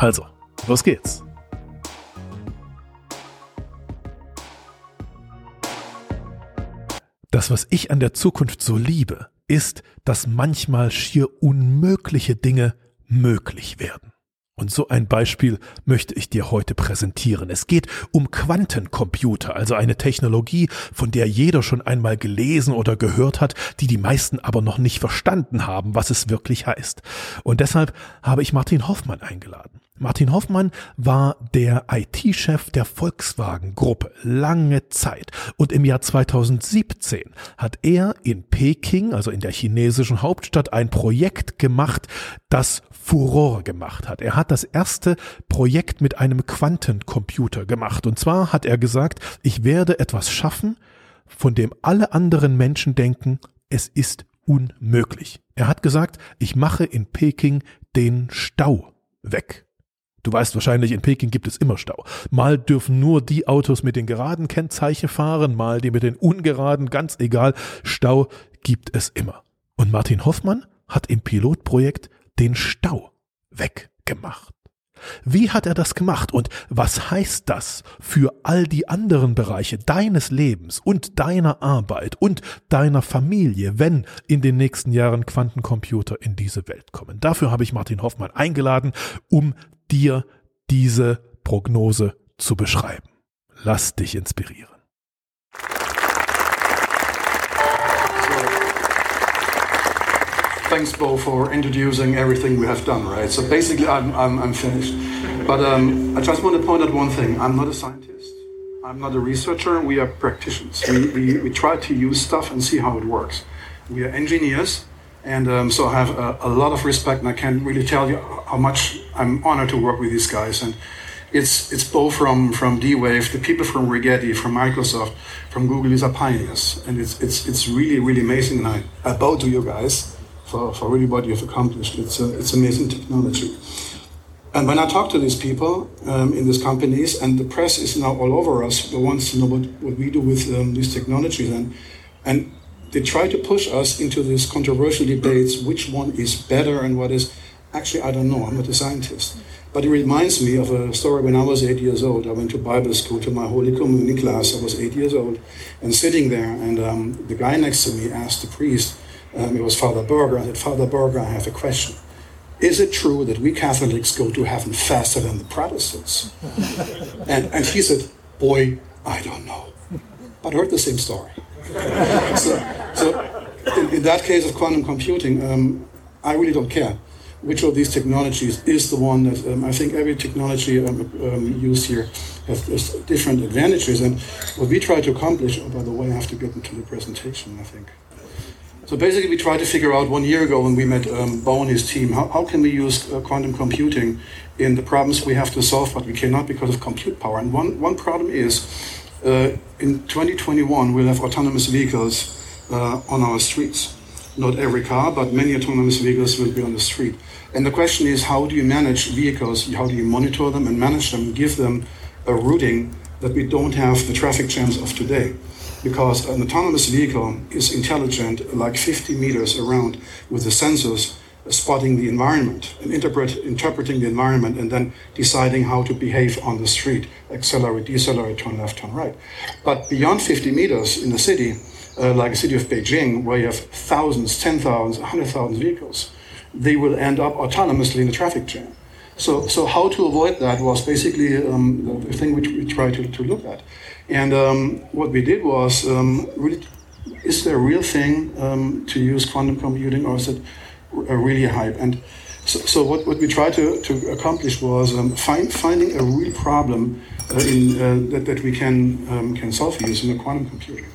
Also, los geht's. Das, was ich an der Zukunft so liebe, ist, dass manchmal schier unmögliche Dinge möglich werden. Und so ein Beispiel möchte ich dir heute präsentieren. Es geht um Quantencomputer, also eine Technologie, von der jeder schon einmal gelesen oder gehört hat, die die meisten aber noch nicht verstanden haben, was es wirklich heißt. Und deshalb habe ich Martin Hoffmann eingeladen. Martin Hoffmann war der IT-Chef der Volkswagen-Gruppe lange Zeit und im Jahr 2017 hat er in Peking, also in der chinesischen Hauptstadt, ein Projekt gemacht, das Furore gemacht hat. Er hat das erste Projekt mit einem Quantencomputer gemacht und zwar hat er gesagt, ich werde etwas schaffen, von dem alle anderen Menschen denken, es ist unmöglich. Er hat gesagt, ich mache in Peking den Stau weg. Du weißt wahrscheinlich, in Peking gibt es immer Stau. Mal dürfen nur die Autos mit den geraden Kennzeichen fahren, mal die mit den ungeraden, ganz egal. Stau gibt es immer. Und Martin Hoffmann hat im Pilotprojekt den Stau weggemacht. Wie hat er das gemacht und was heißt das für all die anderen Bereiche deines Lebens und deiner Arbeit und deiner Familie, wenn in den nächsten Jahren Quantencomputer in diese Welt kommen? Dafür habe ich Martin Hoffmann eingeladen, um dir diese Prognose zu beschreiben. Lass dich inspirieren. thanks, Bo, for introducing everything we have done, right? So basically, I'm, I'm, I'm finished. But um, I just want to point out one thing. I'm not a scientist. I'm not a researcher. We are practitioners. We, we, we try to use stuff and see how it works. We are engineers and um, so I have a, a, lot of respect, and I can't really tell you how much I'm honored to work with these guys. And it's it's both from from D-Wave, the people from Rigetti, from Microsoft, from Google. These are pioneers, and it's it's it's really really amazing. And I, I bow to you guys for, for really what you've accomplished. It's a, it's amazing technology. And when I talk to these people um, in these companies, and the press is now all over us, the wants to know what, what we do with um, these technologies, and and they try to push us into these controversial debates which one is better and what is actually i don't know. I'm not a scientist. But it reminds me of a story. When i was eight years old i went to bible school to my holy communion class. I was eight years old. And sitting there and um, the guy next to me asked the priest um, it was father berger. I said father berger i have a question. Is it true that we catholics go to heaven faster than the protestants? And, and he said boy i don't know. But I heard the same story. So, so in, in, that case of quantum computing, um, I really don't care which of these technologies is the one that um, I think every technology um, um, used here has, has, different advantages. And what we try to accomplish, oh, by the way, I have to get into the presentation, I think. So basically, we tried to figure out one year ago when we met um, Bo and his team, how, how can we use uh, quantum computing in the problems we have to solve, but we cannot because of compute power. And one, one problem is uh, in 2021, we'll have autonomous vehicles uh, on our streets. Not every car, but many autonomous vehicles will be on the street. And the question is, how do you manage vehicles? How do you monitor them and manage them, give them a routing that we don't have the traffic jams of today? Because an autonomous vehicle is intelligent like 50 meters around with the sensors spotting the environment and interpret, interpreting the environment and then deciding how to behave on the street, accelerate, decelerate, turn left, turn right. But beyond 50 meters in the city, uh, like the city of Beijing, where you have thousands, 10,000, 100,000 vehicles, they will end up autonomously in a traffic jam. So, so how to avoid that was basically um, the thing which we tried to, to look at. And um, what we did was um, really, is there a real thing um, to use quantum computing or is it a really a hype. And so, so what, what we tried to, to accomplish was um, find, finding a real problem uh, in, uh, that, that we can, um, can solve using a quantum computer.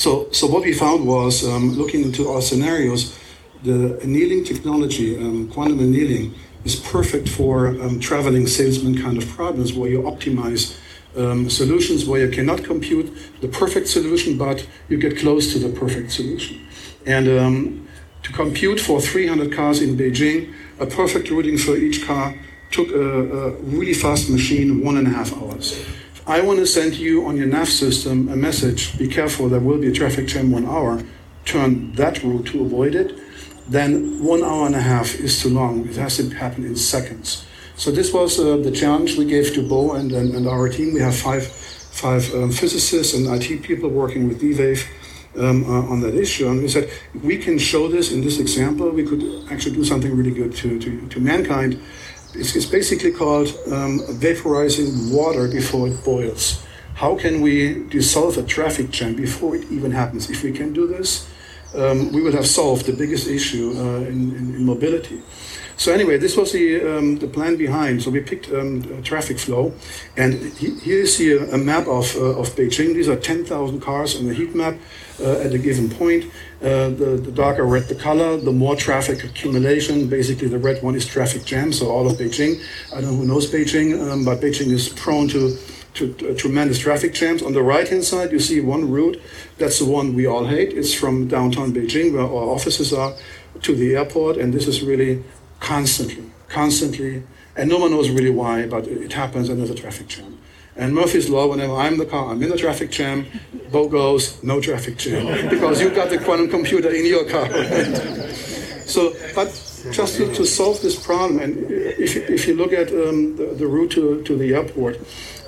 So, so what we found was um, looking into our scenarios, the annealing technology, um, quantum annealing, is perfect for um, traveling salesman kind of problems where you optimize um, solutions where you cannot compute the perfect solution, but you get close to the perfect solution. And um, to compute for 300 cars in Beijing, a perfect routing for each car took a, a really fast machine one and a half hours. I want to send you on your nav system a message, be careful, there will be a traffic jam one hour, turn that route to avoid it, then one hour and a half is too long. It has to happen in seconds. So this was uh, the challenge we gave to Bo and, and, and, our team. We have five, five um, physicists and IT people working with D-Wave um, uh, on that issue. And we said, we can show this in this example, we could actually do something really good to, to, to mankind. It's, basically called um, vaporizing water before it boils. How can we dissolve a traffic jam before it even happens? If we can do this, um, we will have solved the biggest issue uh, in, in, in, mobility. So anyway, this was the, um, the plan behind. So we picked um, traffic flow, and he, here you see a, a map of, uh, of Beijing. These are 10,000 cars on the heat map uh, at a given point. Uh, the, the darker red the color, the more traffic accumulation. Basically, the red one is traffic jam, so all of Beijing. I don't know who knows Beijing, um, but Beijing is prone to to, uh, tremendous traffic jams. On the right hand side, you see one route. That's the one we all hate. It's from downtown Beijing, where our offices are, to the airport. And this is really constantly, constantly, and no one knows really why, but it happens and there's a traffic jam. And Murphy's Law, whenever I'm in the car, I'm in the traffic jam, Bo goes, no traffic jam, because you've got the quantum computer in your car. so, but just to, to, solve this problem, and if, if you look at um, the, the, route to, to the airport,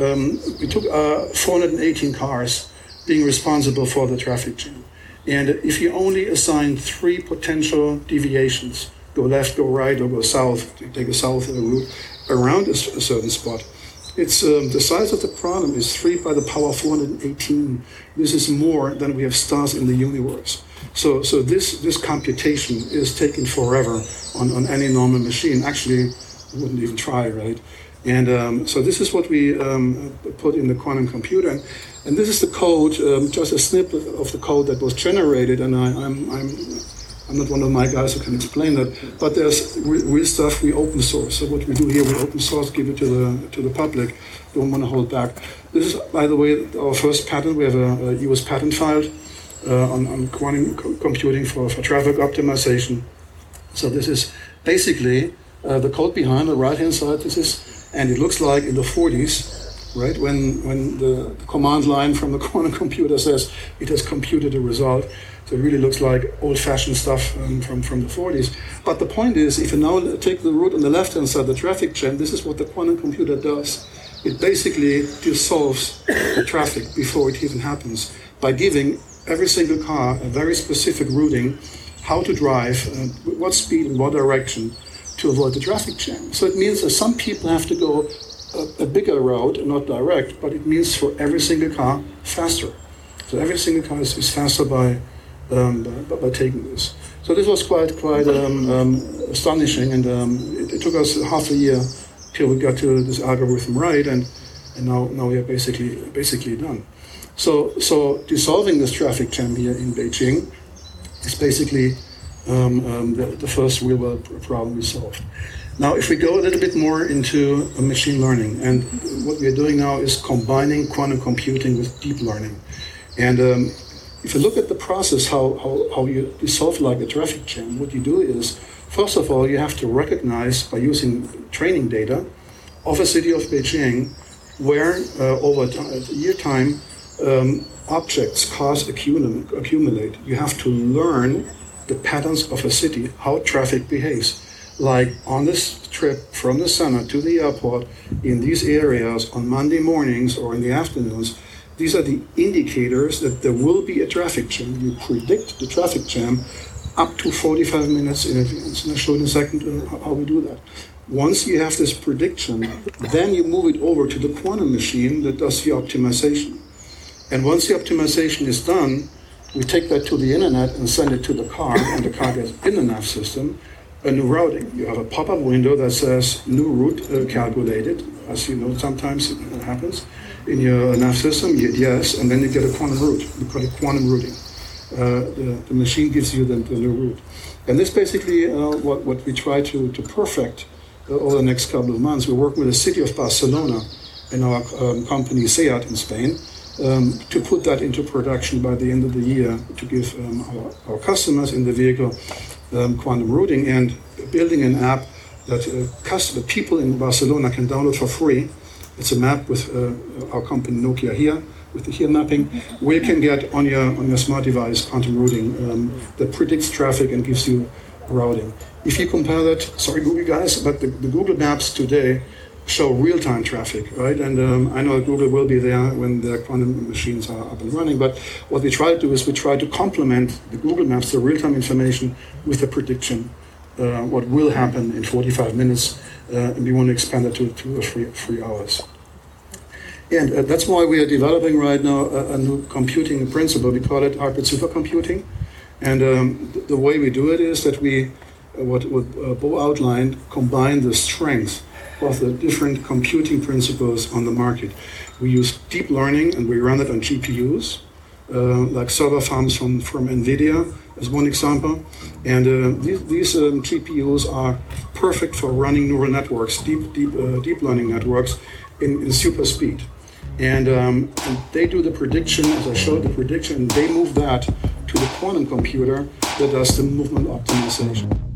um, we took uh, 418 cars being responsible for the traffic jam. And if you only assign three potential deviations, go left, go right, or go south, take a south route around a, certain spot. It's um, the size of the problem is three by the power 418. This is more than we have stars in the universe. So, so this this computation is taking forever on, on any normal machine. Actually, I wouldn't even try, right? And um, so this is what we um, put in the quantum computer. And, and this is the code, um, just a snippet of the code that was generated. And I, I'm, I'm I'm not one of my guys who can explain that, but there's real stuff we open source. So what we do here, we open source, give it to the to the public. Don't want to hold back. This is, by the way, our first patent. We have a, a US patent filed uh, on, on quantum computing for, for traffic optimization. So this is basically uh, the code behind the right-hand side. This is, and it looks like in the 40s, right? When when the, command line from the quantum computer says it has computed a result so it really looks like old-fashioned stuff um, from, from the 40s. But the point is, if you now take the route on the left-hand side, the traffic jam, this is what the quantum computer does. It basically dissolves the traffic before it even happens by giving every single car a very specific routing, how to drive, uh, what speed and what direction to avoid the traffic jam. So it means that some people have to go a, a bigger route, not direct, but it means for every single car faster. So every single car is, is faster by um, by, by, taking this. So this was quite quite um, um, astonishing, and um, it, it, took us half a year till we got to this algorithm right, and and now now we are basically basically done. So so dissolving this traffic jam here in Beijing is basically um, um, the, the first real world problem we solved. Now, if we go a little bit more into machine learning, and what we are doing now is combining quantum computing with deep learning. And um, if you look at the process, how, how, how you solve like a traffic jam, what you do is, first of all, you have to recognize by using training data of a city of Beijing where uh, over a year time um, objects, cars accumulate. You have to learn the patterns of a city, how traffic behaves. Like on this trip from the center to the airport in these areas on Monday mornings or in the afternoons, these are the indicators that there will be a traffic jam. You predict the traffic jam up to 45 minutes in advance. And I'll show in a second uh, how we do that. Once you have this prediction, then you move it over to the quantum machine that does the optimization. And once the optimization is done, we take that to the internet and send it to the car, and the car gets in the nav system a new routing. You have a pop-up window that says new route uh, calculated. As you know, sometimes it happens in your nav system, you yes, and then you get a quantum route. We call it quantum routing. Uh, the, the, machine gives you the, the, new route. And this basically uh, what, what we try to, to perfect uh, over the next couple of months. We're working with the city of Barcelona and our um, company SEAT in Spain um, to put that into production by the end of the year to give um, our, our, customers in the vehicle um, quantum routing and building an app that uh, customer, people in Barcelona can download for free. It's a map with uh, our company Nokia here with the here mapping, where you can get on your on your smart device quantum routing um, that predicts traffic and gives you routing. If you compare that, sorry Google guys, but the, the Google Maps today show real-time traffic, right? And um, I know Google will be there when the quantum machines are up and running. But what we try to do is we try to complement the Google Maps, the real-time information, with the prediction, uh, what will happen in 45 minutes, uh, and we want to expand that to two or three, three hours. And uh, that's why we are developing right now a, a, new computing principle. We call it hybrid supercomputing. And um, the, the, way we do it is that we, uh, what, what uh, Bo outlined, combine the strength of the different computing principles on the market. We use deep learning and we run it on GPUs, uh, like server farms from, from NVIDIA as one example. And uh, these, these um, GPUs are perfect for running neural networks, deep, deep, uh, deep learning networks in, in super speed. And, um, and, they do the prediction, as I showed the prediction, they move that to the quantum computer that does the movement optimization.